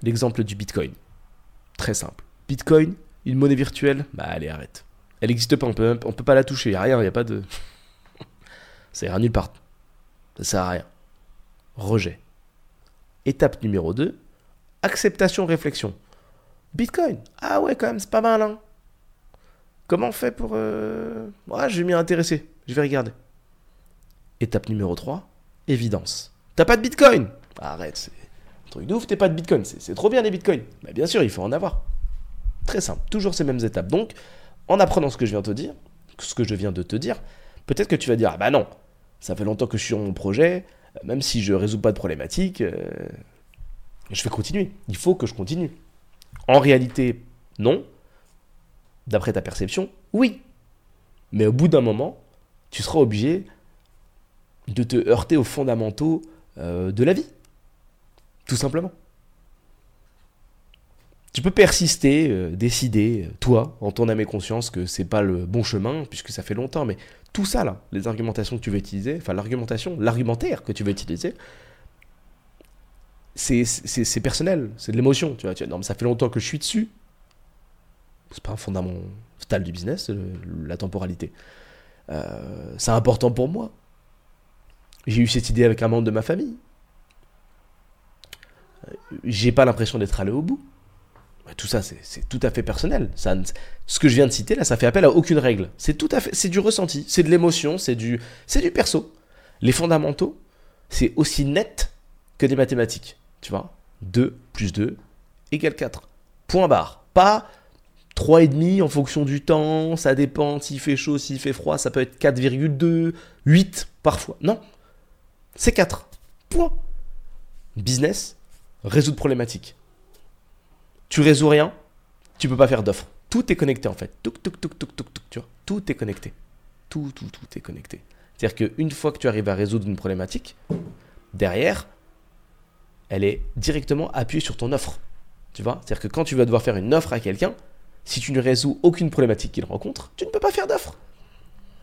L'exemple du Bitcoin. Très simple. Bitcoin, une monnaie virtuelle, bah allez, arrête. Elle n'existe pas, on peut, on peut pas la toucher, il a rien, il n'y a pas de... Ça ira nulle part. Ça sert à rien. Rejet. Étape numéro 2, acceptation, réflexion. Bitcoin, ah ouais quand même, c'est pas mal, hein. Comment on fait pour... Euh... Ouais, je vais m'y intéresser, je vais regarder. Étape numéro 3, évidence. T'as pas de Bitcoin Arrête, c'est un truc de ouf, t'es pas de Bitcoin, c'est trop bien les Bitcoins. Mais bien sûr, il faut en avoir. Très simple, toujours ces mêmes étapes. Donc, en apprenant ce que je viens de te dire, ce que je viens de te dire, peut-être que tu vas dire, ah bah non, ça fait longtemps que je suis sur mon projet, même si je résous pas de problématique, euh, je vais continuer. Il faut que je continue. En réalité, non. D'après ta perception, oui. Mais au bout d'un moment, tu seras obligé de te heurter aux fondamentaux euh, de la vie. Tout simplement. Tu peux persister, euh, décider, toi, en ton âme et conscience, que c'est pas le bon chemin, puisque ça fait longtemps, mais tout ça, là, les argumentations que tu veux utiliser, enfin l'argumentation, l'argumentaire que tu veux utiliser, c'est personnel, c'est de l'émotion, tu vois. Tu non, mais ça fait longtemps que je suis dessus. C'est pas un fondamental du business, la temporalité. Euh, c'est important pour moi. J'ai eu cette idée avec un membre de ma famille. J'ai pas l'impression d'être allé au bout. Tout ça, c'est tout à fait personnel. Ça, ce que je viens de citer là, ça fait appel à aucune règle. C'est tout à fait, c'est du ressenti, c'est de l'émotion, c'est du, c'est perso. Les fondamentaux, c'est aussi net que des mathématiques. Tu vois 2 plus 2 égale 4. Point barre. Pas 3,5 en fonction du temps, ça dépend s'il fait chaud, s'il fait froid, ça peut être 4,2, 8 parfois. Non, c'est 4. Point. Business, résoudre problématique. Tu résous rien, tu peux pas faire d'offre. Tout est connecté en fait. Tout, tu vois. Tout est connecté. Tout, tout, tout est connecté. C'est-à-dire qu'une fois que tu arrives à résoudre une problématique, derrière, elle est directement appuyée sur ton offre. Tu vois? C'est-à-dire que quand tu vas devoir faire une offre à quelqu'un, si tu ne résous aucune problématique qu'il rencontre, tu ne peux pas faire d'offre.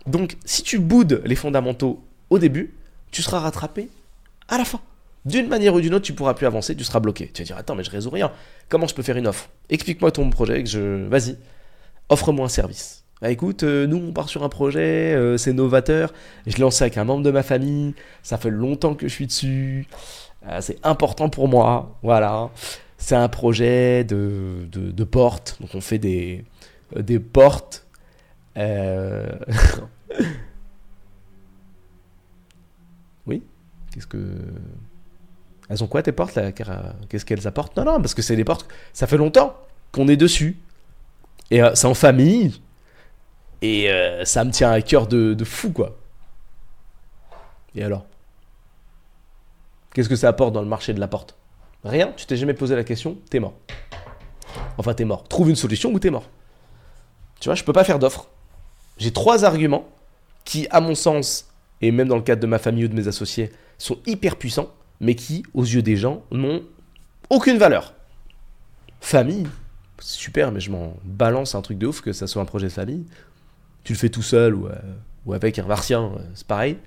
Donc, si tu boudes les fondamentaux au début, tu seras rattrapé à la fin. D'une manière ou d'une autre, tu pourras plus avancer, tu seras bloqué. Tu vas dire Attends, mais je résous rien. Comment je peux faire une offre? Explique-moi ton projet, je. Vas-y, offre-moi un service. Bah écoute, euh, nous on part sur un projet, euh, c'est novateur. Je l'ai lancé avec un membre de ma famille. Ça fait longtemps que je suis dessus. Euh, c'est important pour moi. Voilà. C'est un projet de, de, porte. Donc on fait des, des portes. oui? Qu'est-ce que. Elles ont quoi tes portes là Qu'est-ce qu'elles apportent? Non, non, parce que c'est des portes. Ça fait longtemps qu'on est dessus. Et euh, c'est en famille. Et euh, ça me tient à cœur de, de fou, quoi. Et alors? Qu'est-ce que ça apporte dans le marché de la porte? Rien, tu t'es jamais posé la question, t'es mort. Enfin, t'es mort. Trouve une solution ou t'es mort. Tu vois, je peux pas faire d'offre. J'ai trois arguments qui, à mon sens, et même dans le cadre de ma famille ou de mes associés, sont hyper puissants mais qui, aux yeux des gens, n'ont aucune valeur. Famille, super, mais je m'en balance un truc de ouf que ça soit un projet de famille. Tu le fais tout seul ou, euh, avec un martien, euh, c'est pareil.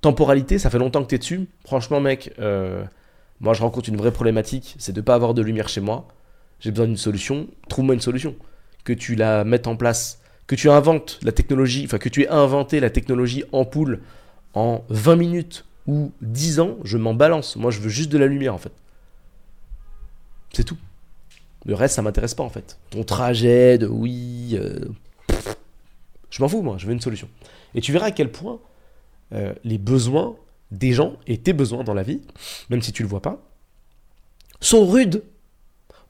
Temporalité, ça fait longtemps que tu es dessus. Franchement, mec, euh, moi je rencontre une vraie problématique, c'est de ne pas avoir de lumière chez moi. J'ai besoin d'une solution. Trouve-moi une solution. Que tu la mettes en place, que tu inventes la technologie, enfin que tu aies inventé la technologie ampoule en 20 minutes ou 10 ans, je m'en balance. Moi, je veux juste de la lumière, en fait. C'est tout. Le reste, ça m'intéresse pas, en fait. Ton trajet de oui. Euh, je m'en fous, moi. Je veux une solution. Et tu verras à quel point euh, les besoins des gens et tes besoins dans la vie, même si tu le vois pas, sont rudes.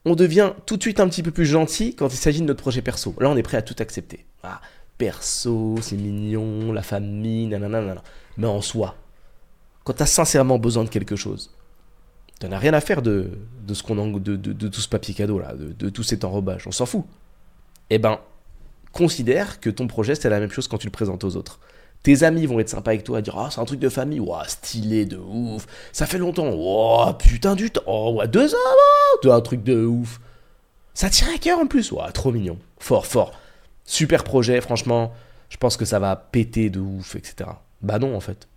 On devient tout de suite un petit peu plus gentil quand il s'agit de notre projet perso. Là, on est prêt à tout accepter. Ah, perso, c'est mignon, la famille, nanana, nanana. Mais en soi, quand tu as sincèrement besoin de quelque chose, tu n'as rien à faire de, de, tout ce papier cadeau là, de, tout cet enrobage, on s'en fout. Eh ben, considère que ton projet c'est la même chose quand tu le présentes aux autres. Tes amis vont être sympas avec toi, à dire Ah, c'est un truc de famille, ouah, stylé de ouf, ça fait longtemps, oh, putain du temps, oh, deux ans, oh, un truc de ouf. Ça tient à cœur en plus, ouah, trop mignon, fort, fort. Super projet, franchement, je pense que ça va péter de ouf, etc. Bah non, en fait.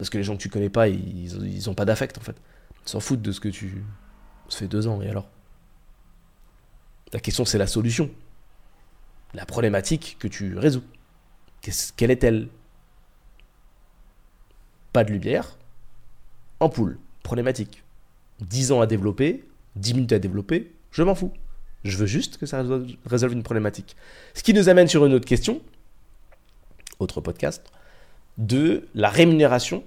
Parce que les gens que tu connais pas, ils, ils ont pas d'affect, en fait. Ils s'en foutent de ce que tu. Ça fait deux ans, et alors? La question, c'est la solution. La problématique que tu résous. quelle est-elle? Pas de lumière, ampoule, problématique. 10 ans à développer, 10 minutes à développer, je m'en fous. Je veux juste que ça résolve une problématique. Ce qui nous amène sur une autre question, autre podcast, de la rémunération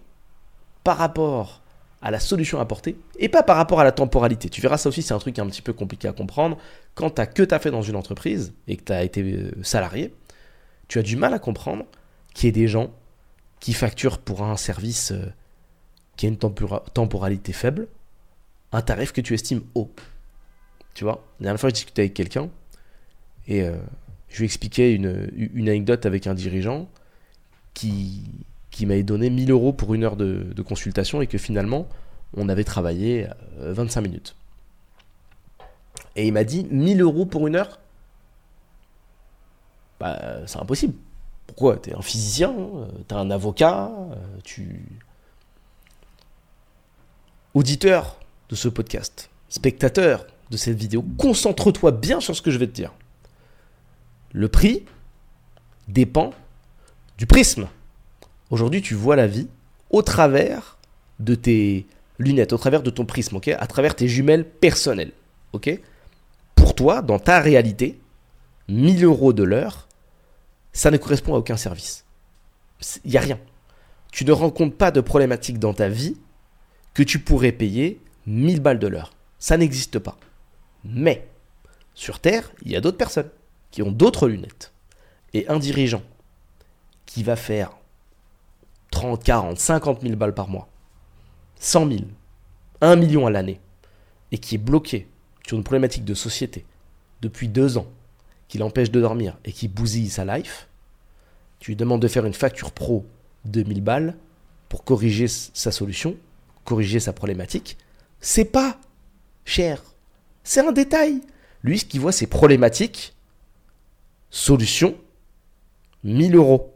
par rapport à la solution apportée et pas par rapport à la temporalité. Tu verras, ça aussi, c'est un truc un petit peu compliqué à comprendre. Quand tu as que tu as fait dans une entreprise et que tu as été euh, salarié, tu as du mal à comprendre qu'il y ait des gens qui facture pour un service euh, qui a une temporalité faible, un tarif que tu estimes haut. Tu vois, la dernière fois, je discutais avec quelqu'un et euh, je lui expliquais une, anecdote avec un dirigeant qui, m'avait donné 1000 euros pour une heure de, consultation et que finalement, on avait travaillé 25 euh, minutes. Et il m'a dit 1000 euros pour une heure? Bah, c'est impossible. Pourquoi? T'es un physicien, euh, t'es un avocat, euh, tu... Auditeur de ce podcast, spectateur de cette vidéo, concentre-toi bien sur ce que je vais te dire. Le prix dépend prisme. Aujourd'hui, tu vois la vie au travers de tes lunettes, au travers de ton prisme, ok? À travers tes jumelles personnelles, ok? Pour toi, dans ta réalité, 1000 euros de l'heure, ça ne correspond à aucun service. Il n'y a rien. Tu ne rencontres pas de problématique dans ta vie que tu pourrais payer 1000 balles de l'heure. Ça n'existe pas. Mais, sur Terre, il y a d'autres personnes qui ont d'autres lunettes. Et un dirigeant qui va faire 30, 40, 50 000 balles par mois, 100 000, 1 million à l'année, et qui est bloqué sur une problématique de société depuis deux ans, qui l'empêche de dormir et qui bousille sa life, tu lui demandes de faire une facture pro de 1000 balles pour corriger sa solution, corriger sa problématique, c'est pas cher. C'est un détail. Lui, ce qu'il voit, c'est problématique, solution, 1000 euros.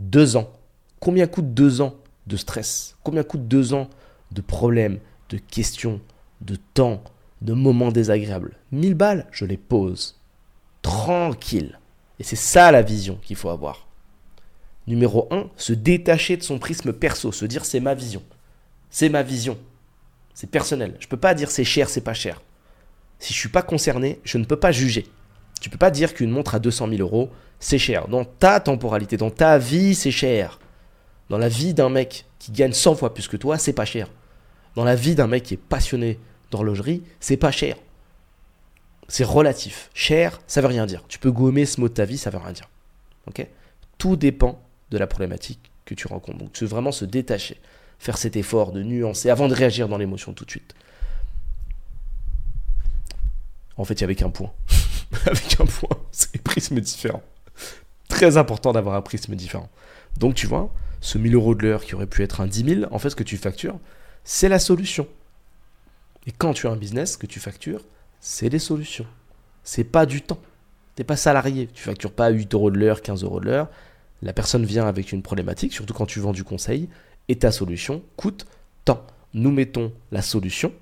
Deux ans. Combien coûte deux ans de stress? Combien coûte deux ans de problèmes, de questions, de temps, de moments désagréables? 1000 balles, je les pose tranquille. Et c'est ça la vision qu'il faut avoir. Numéro 1, se détacher de son prisme perso, se dire c'est ma vision. C'est ma vision. C'est personnel. Je ne peux pas dire c'est cher, c'est pas cher. Si je ne suis pas concerné, je ne peux pas juger. Tu peux pas dire qu'une montre à 200 000 euros, c'est cher. Dans ta temporalité, dans ta vie, c'est cher. Dans la vie d'un mec qui gagne 100 fois plus que toi, c'est pas cher. Dans la vie d'un mec qui est passionné d'horlogerie, c'est pas cher c'est relatif. Cher, ça veut rien dire. Tu peux gommer ce mot de ta vie, ça veut rien dire. Ok? Tout dépend de la problématique que tu rencontres. Donc, tu veux vraiment se détacher, faire cet effort de nuancer avant de réagir dans l'émotion tout de suite. En fait, il y avait qu'un point. avec un point, c'est des prismes différents. Très important d'avoir un prisme différent. Donc, tu vois, ce 1000 euros de l'heure qui aurait pu être un 10 000, en fait, ce que tu factures, c'est la solution. Et quand tu as un business que tu factures, c'est des solutions. C'est pas du temps. T'es pas salarié. Tu factures pas 8 euros de l'heure, 15 euros de l'heure. La personne vient avec une problématique, surtout quand tu vends du conseil, et ta solution coûte tant. Nous mettons la solution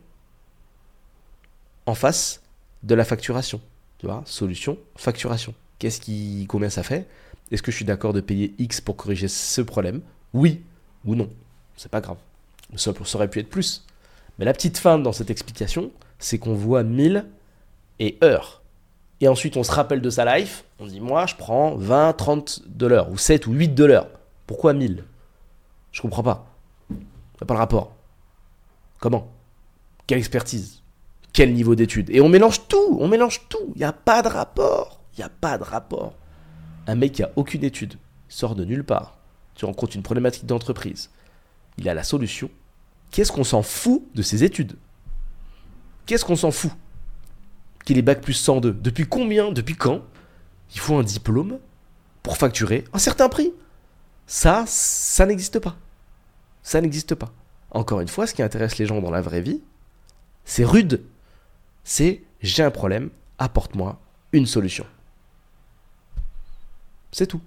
en face de la facturation. Tu vois, solution, facturation. Qu'est-ce qui, combien ça fait? Est-ce que je suis d'accord de payer X pour corriger ce problème? Oui ou non. C'est pas grave. Ça, aurait pu être plus. Mais la petite fin dans cette explication, c'est qu'on voit 1000 et heures. Et ensuite, on se rappelle de sa life. On dit, moi, je prends 20, 30 de l'heure, ou 7 ou 8 de l'heure. Pourquoi 1000 Je comprends pas. pas le rapport. Comment? Quelle expertise? Quel niveau d'études Et on mélange tout, on mélange tout. Il n'y a pas de rapport. Il n'y a pas de rapport. Un mec qui a aucune étude, sort de nulle part. Tu rencontres une problématique d'entreprise. il a la solution. Qu'est-ce qu'on s'en fout de ses études? Qu'est-ce qu'on s'en fout? Qu'il est bac plus 102. Depuis combien, depuis quand? Il faut un diplôme pour facturer un certain prix Ça, ça n'existe pas. Ça n'existe pas. Encore une fois, ce qui intéresse les gens dans la vraie vie, c'est rude. C'est j'ai un problème, apporte-moi une solution. C'est tout.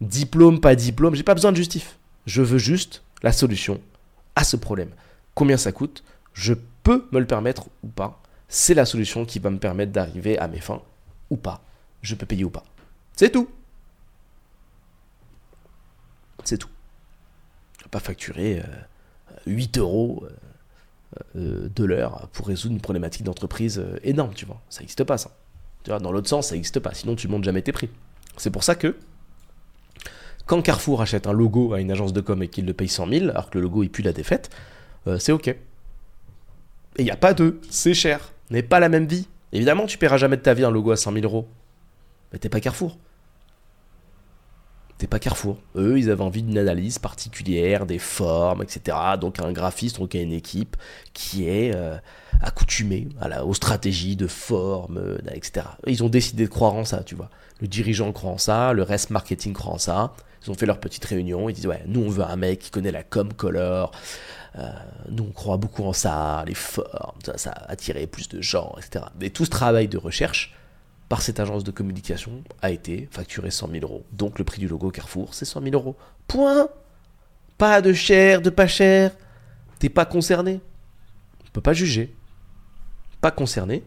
Diplôme, pas diplôme, j'ai pas besoin de justif. Je veux juste la solution à ce problème. Combien ça coûte Je peux me le permettre ou pas C'est la solution qui va me permettre d'arriver à mes fins ou pas. Je peux payer ou pas. C'est tout. C'est tout. Pas facturer 8 euh, euros euh, de l'heure pour résoudre une problématique d'entreprise énorme, tu vois. Ça n'existe pas, ça. Tu vois, dans l'autre sens, ça n'existe pas. Sinon, tu montes jamais tes prix. C'est pour ça que quand Carrefour achète un logo à une agence de com et qu'il le paye 100 000, alors que le logo il pue la défaite, euh, c'est ok. Et il n'y a pas de c'est cher, n'est pas la même vie. Évidemment, tu paieras jamais de ta vie un logo à 100 000 euros. Mais t'es pas Carrefour. T'es pas Carrefour. Eux, ils avaient envie d'une analyse particulière, des formes, etc. Donc un graphiste, donc une équipe qui est euh, accoutumée à aux stratégies de forme, euh, etc. Ils ont décidé de croire en ça, tu vois. Le dirigeant croit en ça, le reste marketing croit en ça. Ils ont fait leur petite réunion, ils disent ouais, nous on veut un mec qui connaît la com color, euh, nous on croit beaucoup en ça, les formes, ça, ça a attiré plus de gens, etc. Mais tout ce travail de recherche par cette agence de communication a été facturé 100 000 euros. Donc le prix du logo Carrefour, c'est 100 000 euros. Point Pas de cher, de pas cher. T'es pas concerné. On peut pas juger. Pas concerné.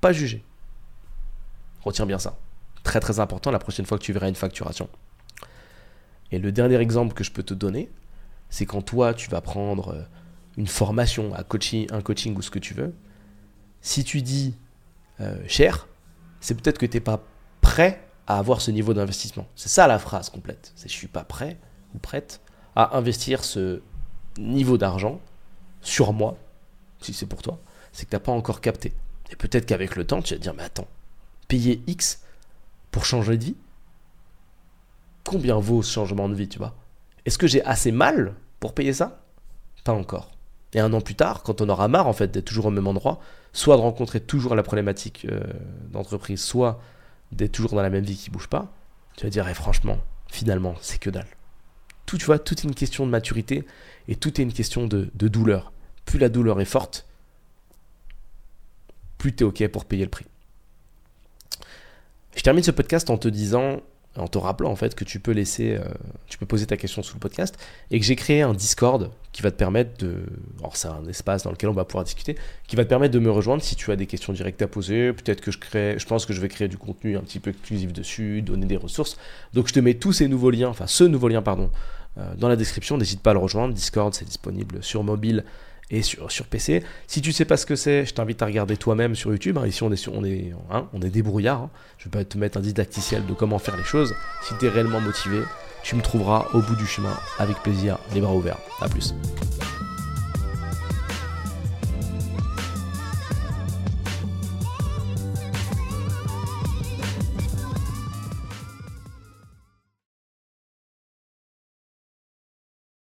Pas juger. Retiens bien ça. Très très important la prochaine fois que tu verras une facturation. Et le dernier exemple que je peux te donner, c'est quand toi, tu vas prendre euh, une formation, un coaching, un coaching ou ce que tu veux. Si tu dis euh, cher, c'est peut-être que tu n'es pas prêt à avoir ce niveau d'investissement. C'est ça la phrase complète. C'est je suis pas prêt ou prête à investir ce niveau d'argent sur moi, si c'est pour toi. C'est que tu n'as pas encore capté. Et peut-être qu'avec le temps, tu vas te dire, mais attends, payer X pour changer de vie combien vaut ce changement de vie, tu vois? Est-ce que j'ai assez mal pour payer ça? Pas encore. Et un an plus tard, quand on aura marre en fait d'être toujours au même endroit, soit de rencontrer toujours la problématique euh, d'entreprise, soit d'être toujours dans la même vie qui bouge pas, tu vas dire eh, franchement, finalement, c'est que dalle. Tout, tu vois, tout est une question de maturité et tout est une question de, douleur. Plus la douleur est forte, plus tu es OK pour payer le prix. Je termine ce podcast en te disant en te rappelant en fait que tu peux laisser, euh, tu peux poser ta question sous le podcast et que j'ai créé un Discord qui va te permettre de, alors c'est un espace dans lequel on va pouvoir discuter, qui va te permettre de me rejoindre si tu as des questions directes à poser. Peut-être que je crée, je pense que je vais créer du contenu un petit peu exclusif dessus, donner des ressources. Donc je te mets tous ces nouveaux liens, enfin ce nouveau lien pardon, euh, dans la description. N'hésite pas à le rejoindre. Discord c'est disponible sur mobile et sur, PC. Si tu sais pas ce que c'est, je t'invite à regarder toi-même sur YouTube. Hein. Ici, on est, sur, on est, hein, on est débrouillard. Hein. Je vais pas te mettre un didacticiel de comment faire les choses. Si tu es réellement motivé, tu me trouveras au bout du chemin avec plaisir, les bras ouverts. A plus.